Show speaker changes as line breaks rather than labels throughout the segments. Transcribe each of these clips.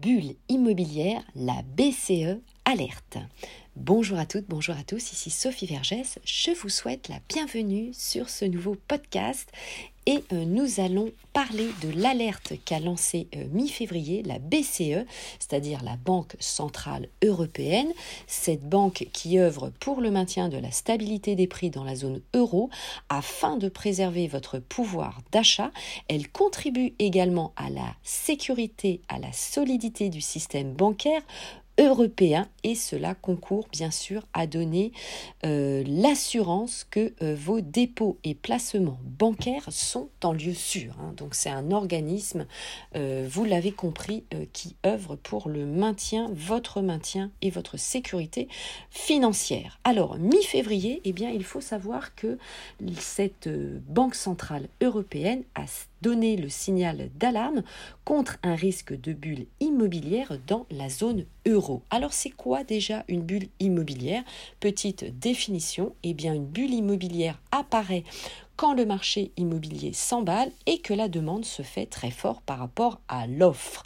bulle immobilière, la BCE alerte. Bonjour à toutes, bonjour à tous, ici Sophie Vergès. Je vous souhaite la bienvenue sur ce nouveau podcast et euh, nous allons parler de l'alerte qu'a lancée euh, mi-février la BCE, c'est-à-dire la Banque centrale européenne, cette banque qui œuvre pour le maintien de la stabilité des prix dans la zone euro afin de préserver votre pouvoir d'achat. Elle contribue également à la sécurité, à la solidité du système bancaire européen et cela concourt bien sûr à donner euh, l'assurance que euh, vos dépôts et placements bancaires sont en lieu sûr. Hein. Donc c'est un organisme, euh, vous l'avez compris, qui œuvre pour le maintien, votre maintien et votre sécurité financière. Alors mi-février, eh bien il faut savoir que cette banque centrale européenne a donné le signal d'alarme contre un risque de bulle immobilière dans la zone euro. Alors c'est quoi déjà une bulle immobilière? Petite définition, eh bien une bulle immobilière apparaît quand le marché immobilier s'emballe et que la demande se fait très fort par rapport à l'offre.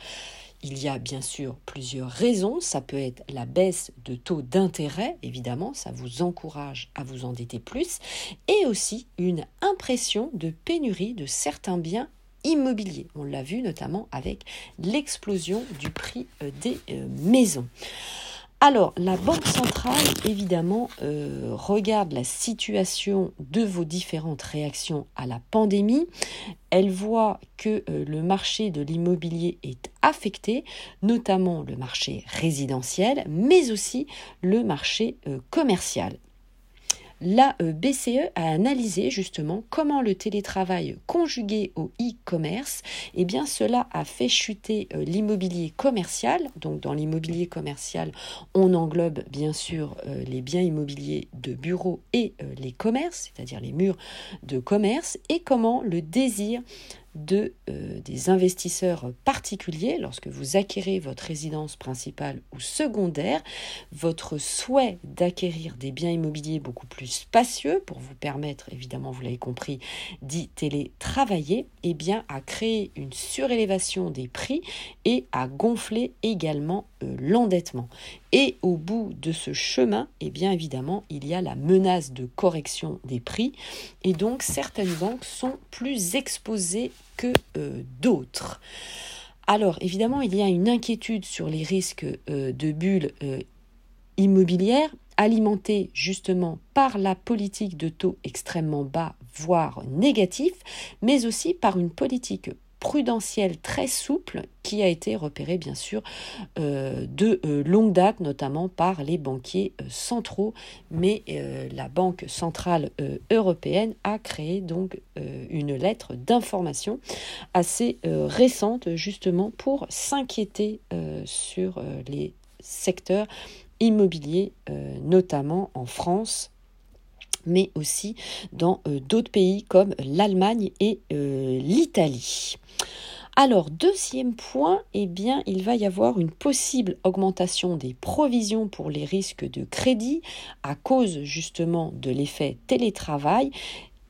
Il y a bien sûr plusieurs raisons. Ça peut être la baisse de taux d'intérêt, évidemment, ça vous encourage à vous endetter plus, et aussi une impression de pénurie de certains biens immobiliers. On l'a vu notamment avec l'explosion du prix euh, des euh, maisons. Alors, la Banque centrale, évidemment, euh, regarde la situation de vos différentes réactions à la pandémie. Elle voit que le marché de l'immobilier est affecté, notamment le marché résidentiel, mais aussi le marché commercial la euh, BCE a analysé justement comment le télétravail conjugué au e-commerce, eh bien cela a fait chuter euh, l'immobilier commercial. Donc dans l'immobilier commercial, on englobe bien sûr euh, les biens immobiliers de bureaux et les commerces, c'est-à-dire les murs de commerce, et comment le désir de, euh, des investisseurs particuliers. Lorsque vous acquérez votre résidence principale ou secondaire, votre souhait d'acquérir des biens immobiliers beaucoup plus spacieux pour vous permettre, évidemment, vous l'avez compris, d'y télétravailler, eh bien, a créé une surélévation des prix et a gonflé également l'endettement. Et au bout de ce chemin, eh bien évidemment, il y a la menace de correction des prix. Et donc, certaines banques sont plus exposées que euh, d'autres. Alors, évidemment, il y a une inquiétude sur les risques euh, de bulles euh, immobilières alimentée justement par la politique de taux extrêmement bas, voire négatif, mais aussi par une politique prudentiel très souple qui a été repéré bien sûr euh, de euh, longue date, notamment par les banquiers euh, centraux, mais la Banque centrale européenne a créé donc une lettre d'information assez récente justement pour s'inquiéter sur les secteurs immobiliers, notamment en France mais aussi dans euh, d'autres pays comme l'Allemagne et euh, l'Italie. Alors, deuxième point, eh bien, il va y avoir une possible augmentation des provisions pour les risques de crédit à cause justement de l'effet télétravail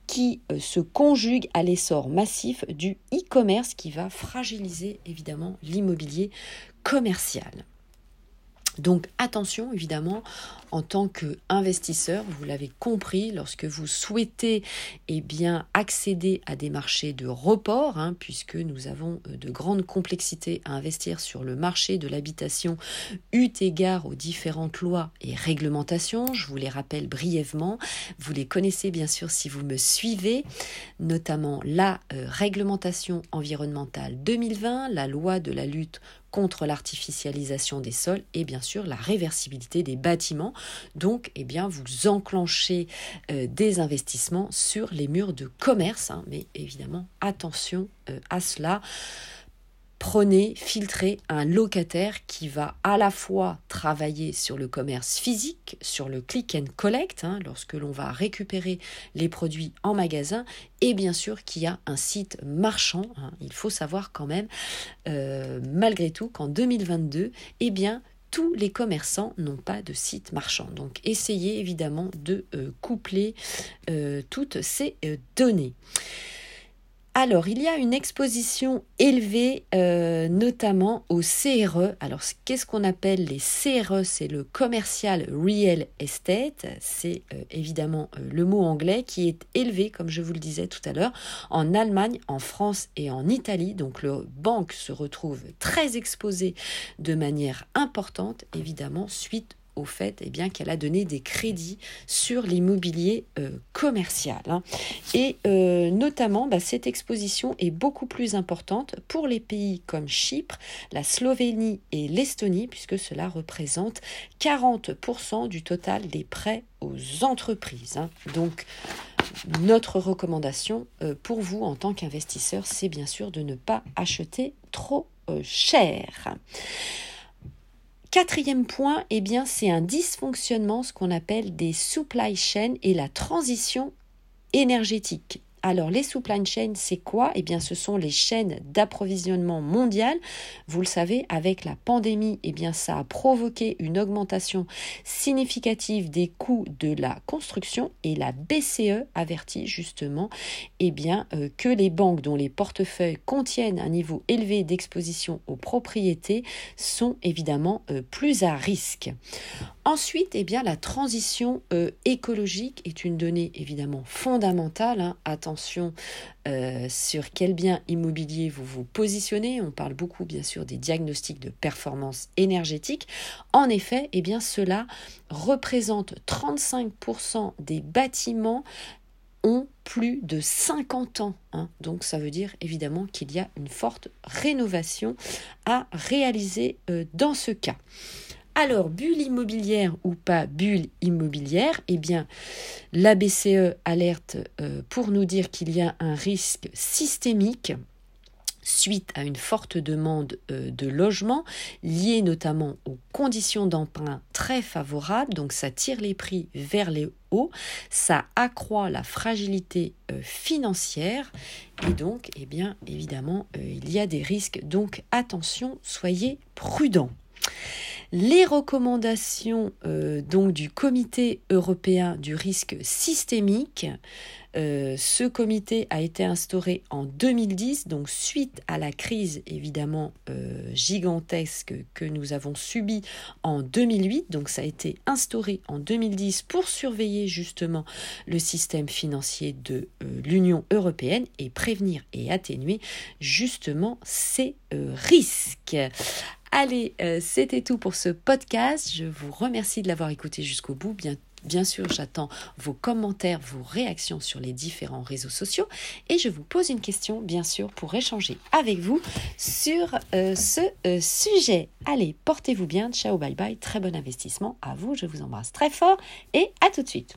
qui euh, se conjugue à l'essor massif du e-commerce qui va fragiliser évidemment l'immobilier commercial. Donc attention évidemment en tant qu'investisseur, vous l'avez compris, lorsque vous souhaitez eh accéder à des marchés de report, hein, puisque nous avons euh, de grandes complexités à investir sur le marché de l'habitation eu égard aux différentes lois et réglementations, je vous les rappelle brièvement, vous les connaissez bien sûr si vous me suivez, notamment la euh, réglementation environnementale 2020, la loi de la lutte contre l'artificialisation des sols et bien sûr la réversibilité des bâtiments. Donc, eh bien, vous enclenchez euh, des investissements sur les murs de commerce, hein. mais évidemment, attention euh, à cela prenez, filtrez un locataire qui va à la fois travailler sur le commerce physique, sur le click and collect, hein, lorsque l'on va récupérer les produits en magasin, et bien sûr qui a un site marchand. Hein. Il faut savoir quand même, euh, malgré tout, qu'en 2022, eh bien, tous les commerçants n'ont pas de site marchand. Donc essayez évidemment de euh, coupler euh, toutes ces données. Alors, il y a une exposition élevée, euh, notamment au CRE. Alors, qu'est-ce qu'on appelle les CRE C'est le Commercial Real Estate. C'est euh, évidemment euh, le mot anglais qui est élevé, comme je vous le disais tout à l'heure, en Allemagne, en France et en Italie. Donc, le banque se retrouve très exposée de manière importante, évidemment, suite au fait eh bien, qu'elle a donné des crédits sur l'immobilier euh, commercial. Hein. Et euh, notamment, bah, cette exposition est beaucoup plus importante pour les pays comme Chypre, la Slovénie et l'Estonie, puisque cela représente 40% du total des prêts aux entreprises. Hein. Donc, notre recommandation euh, pour vous en tant qu'investisseur, c'est bien sûr de ne pas acheter trop cher. Quatrième point, eh bien, c'est un dysfonctionnement, ce qu'on appelle des supply chains et la transition énergétique. Alors, les supply chains, c'est quoi? Eh bien, ce sont les chaînes d'approvisionnement mondiales. Vous le savez, avec la pandémie, eh ça a provoqué une augmentation significative des coûts de la construction et la BCE avertit justement eh euh, que les banques dont les portefeuilles contiennent un niveau élevé d'exposition aux propriétés sont évidemment euh, plus à risque. Ensuite, eh bien, la transition euh, écologique est une donnée évidemment fondamentale. Hein. Attention euh, sur quel bien immobilier vous vous positionnez. On parle beaucoup bien sûr des diagnostics de performance énergétique. En effet, eh bien, cela représente 35% des bâtiments ont plus de 50 ans. Hein. Donc ça veut dire évidemment qu'il y a une forte rénovation à réaliser euh, dans ce cas. Alors, bulle immobilière ou pas bulle immobilière, eh bien, la BCE alerte euh, pour nous dire qu'il y a un risque systémique suite à une forte demande euh, de logement liée notamment aux conditions d'emprunt très favorables. Donc ça tire les prix vers les hauts, ça accroît la fragilité euh, financière et donc, eh bien, évidemment, il y a des risques. Donc attention, soyez prudents. Les recommandations euh, donc du Comité européen du risque systémique, euh, ce comité a été instauré en 2010, donc suite à la crise évidemment euh, gigantesque que nous avons subie en 2008. Donc ça a été instauré en 2010 pour surveiller justement le système financier de l'Union européenne et prévenir et atténuer justement ces risques. Allez, euh, c'était tout pour ce podcast. Je vous remercie de l'avoir écouté jusqu'au bout. Bien, sûr, j'attends vos commentaires, vos réactions sur les différents réseaux sociaux. Et je vous pose une question, bien sûr, pour échanger avec vous sur euh, ce euh, sujet. Allez, portez-vous bien. Ciao, bye bye. Très bon investissement à vous. Je vous embrasse très fort et à tout de suite.